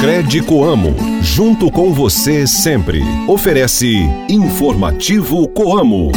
Cred Coamo, junto com você sempre. Oferece Informativo Coamo.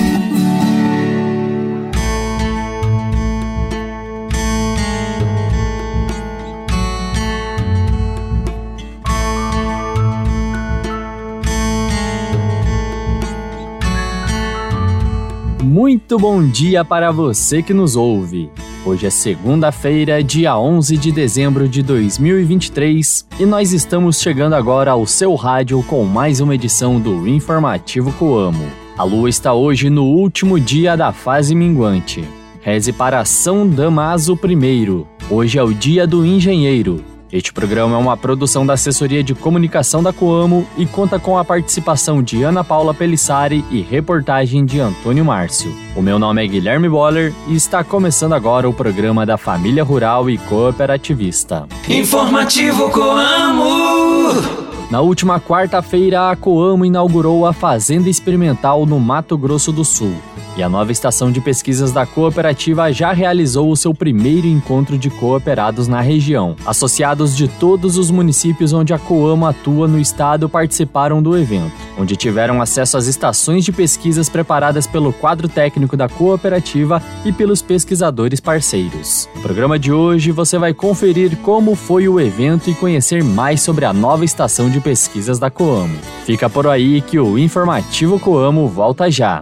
Muito bom dia para você que nos ouve. Hoje é segunda-feira, dia 11 de dezembro de 2023, e nós estamos chegando agora ao seu rádio com mais uma edição do Informativo Coamo. A lua está hoje no último dia da fase minguante. Reze para São Damaso I. Hoje é o dia do engenheiro. Este programa é uma produção da Assessoria de Comunicação da Coamo e conta com a participação de Ana Paula Pelissari e reportagem de Antônio Márcio. O meu nome é Guilherme Boller e está começando agora o programa da Família Rural e Cooperativista. Informativo Coamo! Na última quarta-feira, a Coamo inaugurou a Fazenda Experimental no Mato Grosso do Sul. E a nova estação de pesquisas da cooperativa já realizou o seu primeiro encontro de cooperados na região. Associados de todos os municípios onde a Coamo atua no estado participaram do evento, onde tiveram acesso às estações de pesquisas preparadas pelo quadro técnico da cooperativa e pelos pesquisadores parceiros. No programa de hoje você vai conferir como foi o evento e conhecer mais sobre a nova estação de pesquisas da Coamo. Fica por aí que o Informativo Coamo volta já.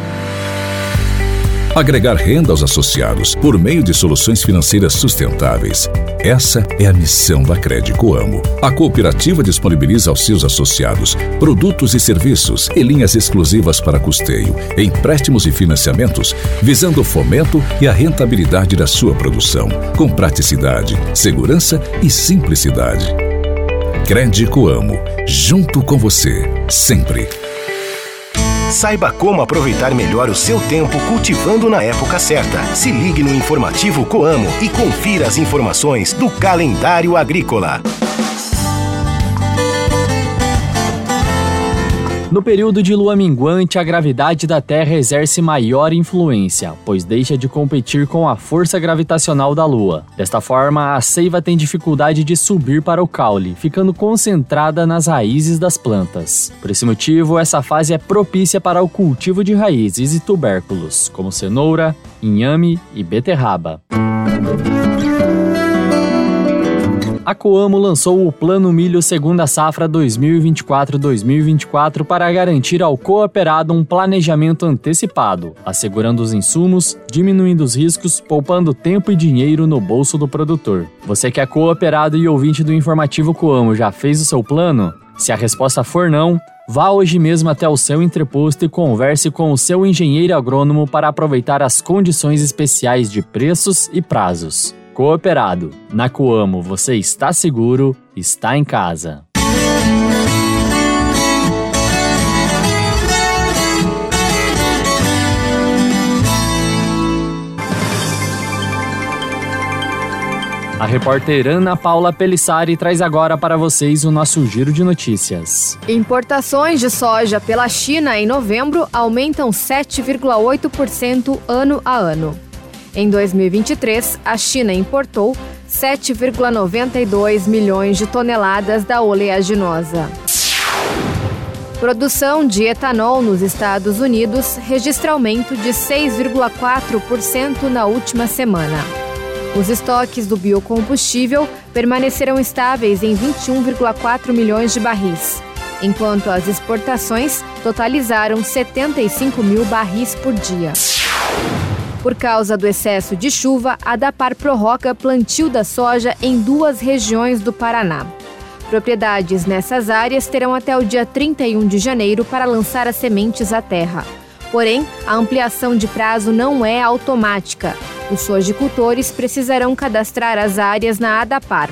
Agregar renda aos associados por meio de soluções financeiras sustentáveis. Essa é a missão da Crédito Amo. A cooperativa disponibiliza aos seus associados produtos e serviços e linhas exclusivas para custeio, empréstimos e financiamentos, visando o fomento e a rentabilidade da sua produção, com praticidade, segurança e simplicidade. Crédito Amo, junto com você, sempre. Saiba como aproveitar melhor o seu tempo cultivando na época certa. Se ligue no informativo Coamo e confira as informações do calendário agrícola. No período de lua minguante, a gravidade da Terra exerce maior influência, pois deixa de competir com a força gravitacional da Lua. Desta forma, a seiva tem dificuldade de subir para o caule, ficando concentrada nas raízes das plantas. Por esse motivo, essa fase é propícia para o cultivo de raízes e tubérculos, como cenoura, inhame e beterraba. A Coamo lançou o Plano Milho Segunda Safra 2024-2024 para garantir ao cooperado um planejamento antecipado, assegurando os insumos, diminuindo os riscos, poupando tempo e dinheiro no bolso do produtor. Você que é cooperado e ouvinte do informativo Coamo já fez o seu plano? Se a resposta for não, Vá hoje mesmo até o seu entreposto e converse com o seu engenheiro agrônomo para aproveitar as condições especiais de preços e prazos. Cooperado. Na Coamo você está seguro, está em casa. A repórter Ana Paula Pelissari traz agora para vocês o nosso giro de notícias. Importações de soja pela China em novembro aumentam 7,8% ano a ano. Em 2023, a China importou 7,92 milhões de toneladas da oleaginosa. Produção de etanol nos Estados Unidos registra aumento de 6,4% na última semana. Os estoques do biocombustível permaneceram estáveis em 21,4 milhões de barris, enquanto as exportações totalizaram 75 mil barris por dia. Por causa do excesso de chuva, a Dapar prorroga plantio da soja em duas regiões do Paraná. Propriedades nessas áreas terão até o dia 31 de janeiro para lançar as sementes à terra. Porém, a ampliação de prazo não é automática. Os sojicultores precisarão cadastrar as áreas na ADAPAR.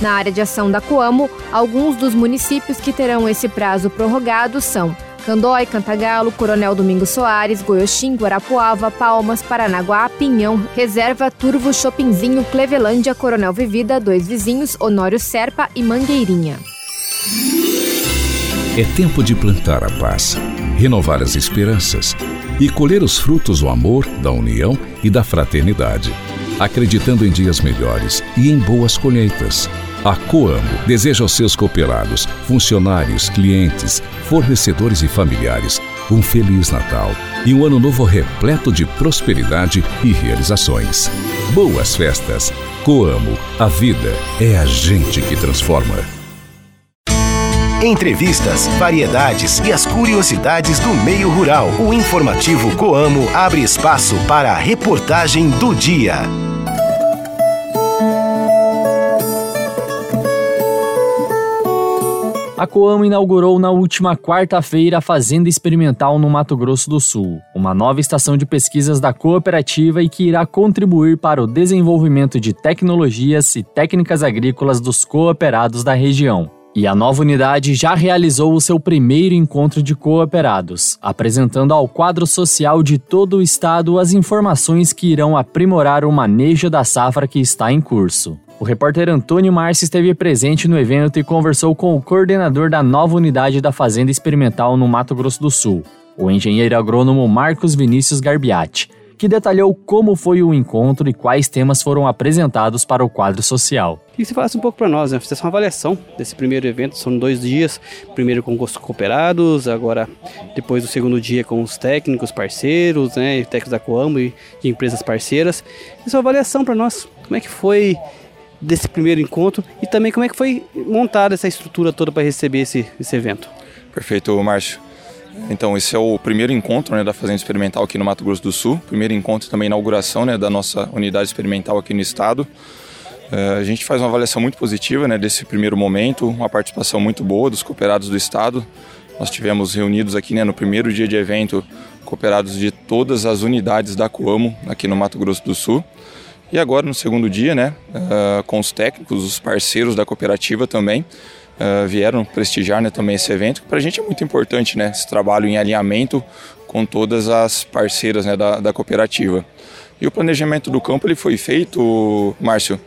Na área de ação da Coamo, alguns dos municípios que terão esse prazo prorrogado são Candói, Cantagalo, Coronel Domingos Soares, Goioxim, Guarapuava, Palmas, Paranaguá, Pinhão, Reserva, Turvo, Chopinzinho, Clevelândia, Coronel Vivida, Dois Vizinhos, Honório Serpa e Mangueirinha. É tempo de plantar a paz, renovar as esperanças e colher os frutos do amor, da união e da fraternidade, acreditando em dias melhores e em boas colheitas. A Coamo deseja aos seus cooperados, funcionários, clientes, fornecedores e familiares um feliz Natal e um ano novo repleto de prosperidade e realizações. Boas festas! Coamo, a vida é a gente que transforma. Entrevistas, variedades e as curiosidades do meio rural. O informativo Coamo abre espaço para a reportagem do dia. A Coamo inaugurou na última quarta-feira a Fazenda Experimental no Mato Grosso do Sul, uma nova estação de pesquisas da cooperativa e que irá contribuir para o desenvolvimento de tecnologias e técnicas agrícolas dos cooperados da região. E a nova unidade já realizou o seu primeiro encontro de cooperados, apresentando ao quadro social de todo o estado as informações que irão aprimorar o manejo da safra que está em curso. O repórter Antônio Márcio esteve presente no evento e conversou com o coordenador da nova unidade da Fazenda Experimental no Mato Grosso do Sul, o engenheiro agrônomo Marcos Vinícius Garbiati, que detalhou como foi o encontro e quais temas foram apresentados para o quadro social. E se falasse um pouco para nós, né? Fizesse uma avaliação desse primeiro evento, são dois dias, primeiro com os cooperados, agora depois do segundo dia com os técnicos parceiros, né, técnicos da Coamo e de empresas parceiras. É uma avaliação para nós, como é que foi desse primeiro encontro e também como é que foi montada essa estrutura toda para receber esse, esse evento. Perfeito, Márcio. Então, esse é o primeiro encontro né, da Fazenda Experimental aqui no Mato Grosso do Sul, primeiro encontro também inauguração né, da nossa unidade experimental aqui no estado. Uh, a gente faz uma avaliação muito positiva né, desse primeiro momento, uma participação muito boa dos cooperados do estado. Nós tivemos reunidos aqui né, no primeiro dia de evento cooperados de todas as unidades da Coamo aqui no Mato Grosso do Sul. E agora no segundo dia, né, uh, com os técnicos, os parceiros da cooperativa também, uh, vieram prestigiar né, também esse evento, para a gente é muito importante, né, esse trabalho em alinhamento com todas as parceiras né, da, da cooperativa. E o planejamento do campo ele foi feito, Márcio,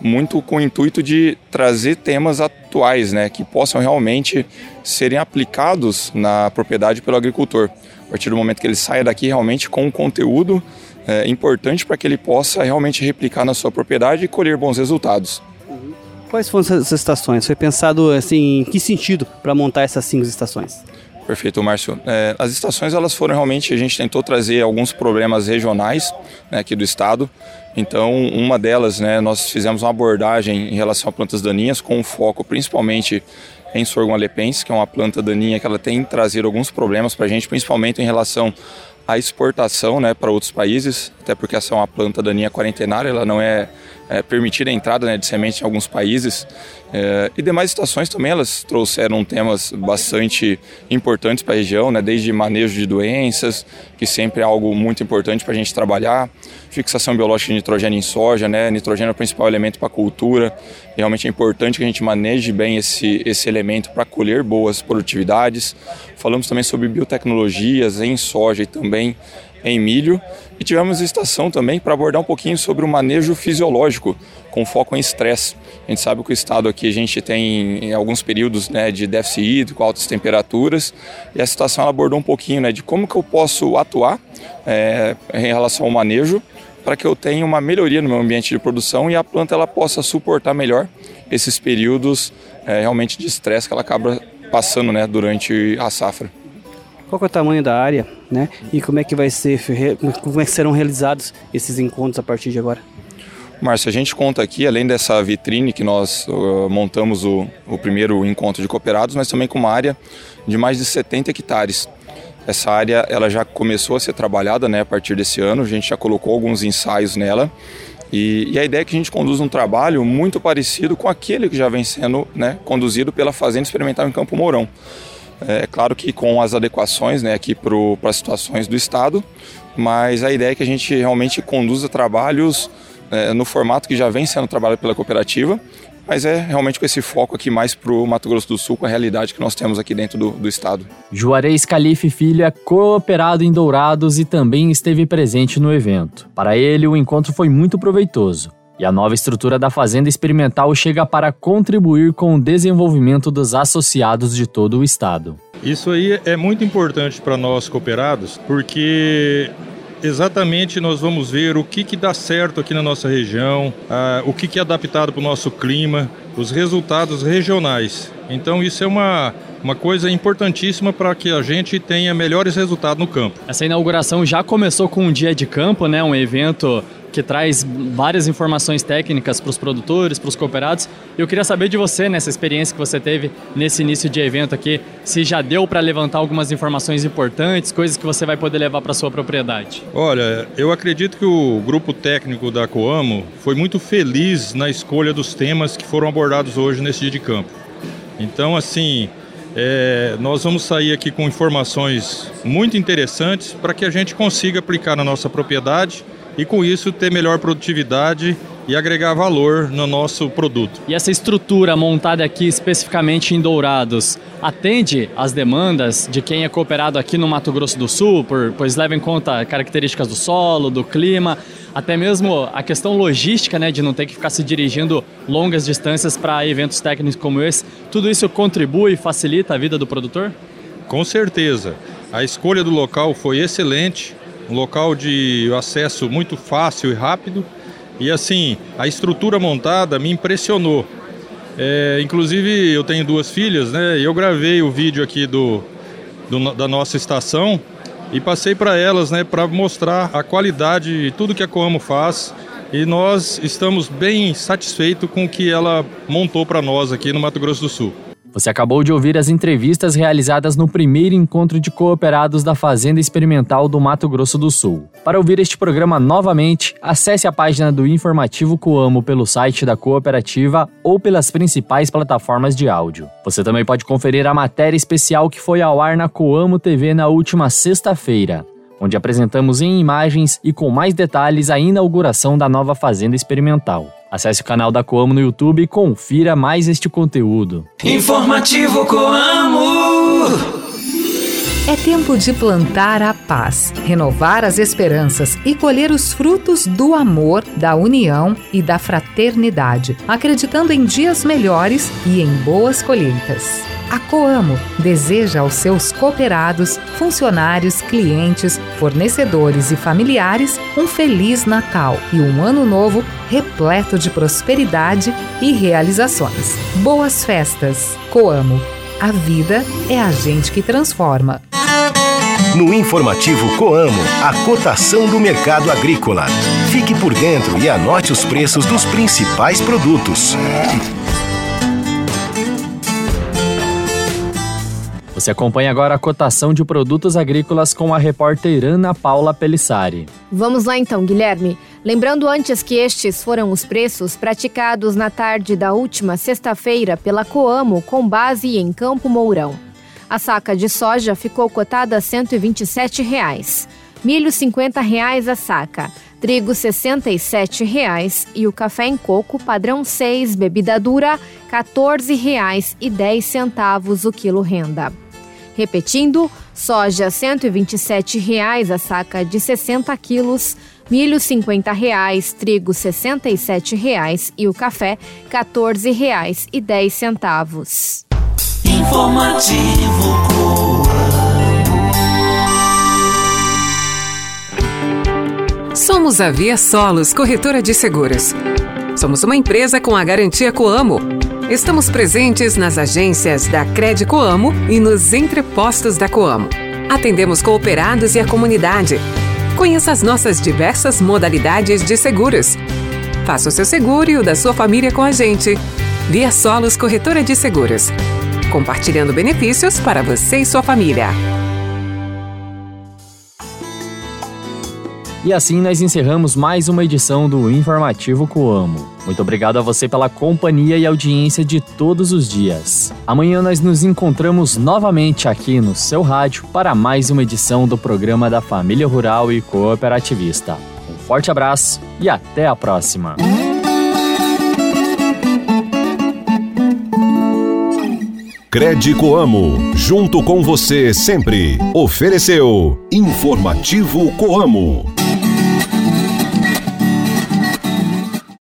muito com o intuito de trazer temas atuais, né, que possam realmente serem aplicados na propriedade pelo agricultor. A partir do momento que ele saia daqui realmente com um conteúdo é, importante para que ele possa realmente replicar na sua propriedade e colher bons resultados. Quais foram essas estações? Foi pensado assim, em que sentido para montar essas cinco estações? Perfeito, Márcio. É, as estações elas foram realmente a gente tentou trazer alguns problemas regionais né, aqui do estado. Então, uma delas, né, nós fizemos uma abordagem em relação a plantas daninhas com foco principalmente em sorgo alepense, que é uma planta daninha que ela tem trazido alguns problemas para a gente, principalmente em relação à exportação né, para outros países, até porque essa é uma planta daninha quarentenária, ela não é, é permitida a entrada né, de sementes em alguns países. É, e demais estações também elas trouxeram temas bastante importantes para a região, né, desde manejo de doenças, que sempre é algo muito importante para a gente trabalhar, fixação biológica de nitrogênio em soja, né, nitrogênio é o principal elemento para a cultura, realmente é importante que a gente maneje bem esse, esse elemento para colher boas produtividades. Falamos também sobre biotecnologias em soja e também em milho. E tivemos estação também para abordar um pouquinho sobre o manejo fisiológico, com foco em estresse. A gente sabe que o estado aqui a gente tem alguns períodos né, de déficit hídrico, altas temperaturas, e a situação ela abordou um pouquinho né, de como que eu posso atuar é, em relação ao manejo para que eu tenha uma melhoria no meu ambiente de produção e a planta ela possa suportar melhor esses períodos é, realmente de estresse que ela acaba passando né, durante a safra. Qual é o tamanho da área, né? E como é que vai ser, como é que serão realizados esses encontros a partir de agora? Márcio, a gente conta aqui, além dessa vitrine que nós uh, montamos o, o, primeiro encontro de cooperados, mas também com uma área de mais de 70 hectares. Essa área ela já começou a ser trabalhada né, a partir desse ano, a gente já colocou alguns ensaios nela e, e, a ideia é que a gente conduza um trabalho muito parecido com aquele que já vem sendo né, conduzido pela Fazenda Experimental em Campo Mourão. É claro que com as adequações né, aqui para as situações do Estado, mas a ideia é que a gente realmente conduza trabalhos é, no formato que já vem sendo trabalhado pela cooperativa, mas é realmente com esse foco aqui mais para o Mato Grosso do Sul, com a realidade que nós temos aqui dentro do, do estado. Juarez Calife Filho é cooperado em Dourados e também esteve presente no evento. Para ele, o encontro foi muito proveitoso. E a nova estrutura da Fazenda Experimental chega para contribuir com o desenvolvimento dos associados de todo o estado. Isso aí é muito importante para nós cooperados, porque exatamente nós vamos ver o que, que dá certo aqui na nossa região, ah, o que, que é adaptado para o nosso clima, os resultados regionais. Então isso é uma, uma coisa importantíssima para que a gente tenha melhores resultados no campo. Essa inauguração já começou com um dia de campo, né? Um evento que traz várias informações técnicas para os produtores, para os cooperados. Eu queria saber de você, nessa experiência que você teve nesse início de evento aqui, se já deu para levantar algumas informações importantes, coisas que você vai poder levar para sua propriedade. Olha, eu acredito que o grupo técnico da Coamo foi muito feliz na escolha dos temas que foram abordados hoje nesse dia de campo. Então, assim, é, nós vamos sair aqui com informações muito interessantes para que a gente consiga aplicar na nossa propriedade e com isso ter melhor produtividade e agregar valor no nosso produto. E essa estrutura montada aqui especificamente em Dourados atende às demandas de quem é cooperado aqui no Mato Grosso do Sul, por, pois leva em conta características do solo, do clima, até mesmo a questão logística, né, de não ter que ficar se dirigindo longas distâncias para eventos técnicos como esse. Tudo isso contribui e facilita a vida do produtor? Com certeza. A escolha do local foi excelente um local de acesso muito fácil e rápido. E assim, a estrutura montada me impressionou. É, inclusive, eu tenho duas filhas, né? E eu gravei o vídeo aqui do, do da nossa estação e passei para elas, né, para mostrar a qualidade de tudo que a Coamo faz. E nós estamos bem satisfeitos com o que ela montou para nós aqui no Mato Grosso do Sul. Você acabou de ouvir as entrevistas realizadas no primeiro encontro de cooperados da Fazenda Experimental do Mato Grosso do Sul. Para ouvir este programa novamente, acesse a página do Informativo Coamo pelo site da cooperativa ou pelas principais plataformas de áudio. Você também pode conferir a matéria especial que foi ao ar na Coamo TV na última sexta-feira onde apresentamos em imagens e com mais detalhes a inauguração da nova fazenda experimental. Acesse o canal da Coamo no YouTube e confira mais este conteúdo. Informativo Coamo. É tempo de plantar a paz, renovar as esperanças e colher os frutos do amor, da união e da fraternidade, acreditando em dias melhores e em boas colheitas. A Coamo deseja aos seus cooperados, funcionários, clientes, fornecedores e familiares um feliz Natal e um ano novo repleto de prosperidade e realizações. Boas festas! Coamo. A vida é a gente que transforma. No informativo Coamo, a cotação do mercado agrícola. Fique por dentro e anote os preços dos principais produtos. Você acompanha agora a cotação de produtos agrícolas com a repórter Ana Paula Pelissari. Vamos lá então, Guilherme. Lembrando antes que estes foram os preços praticados na tarde da última sexta-feira pela Coamo com base em Campo Mourão. A saca de soja ficou cotada a 127 reais. milho 50 reais a saca, trigo 67 reais e o café em coco padrão 6, bebida dura R$ 14,10 o quilo renda. Repetindo, soja 127 reais a saca de 60 quilos, milho 50 reais, trigo 67 reais e o café R$ 14,10. Informativo Somos a Via Solos Corretora de Seguros. Somos uma empresa com a garantia Coamo Estamos presentes nas agências da Cred Coamo e nos entrepostos da Coamo. Atendemos cooperados e a comunidade. Conheça as nossas diversas modalidades de seguros. Faça o seu seguro e o da sua família com a gente. Via Solos Corretora de Seguros. Compartilhando benefícios para você e sua família. E assim nós encerramos mais uma edição do Informativo Coamo. Muito obrigado a você pela companhia e audiência de todos os dias. Amanhã nós nos encontramos novamente aqui no seu rádio para mais uma edição do programa da Família Rural e Cooperativista. Um forte abraço e até a próxima. Crede Coamo, junto com você sempre. Ofereceu Informativo Coamo.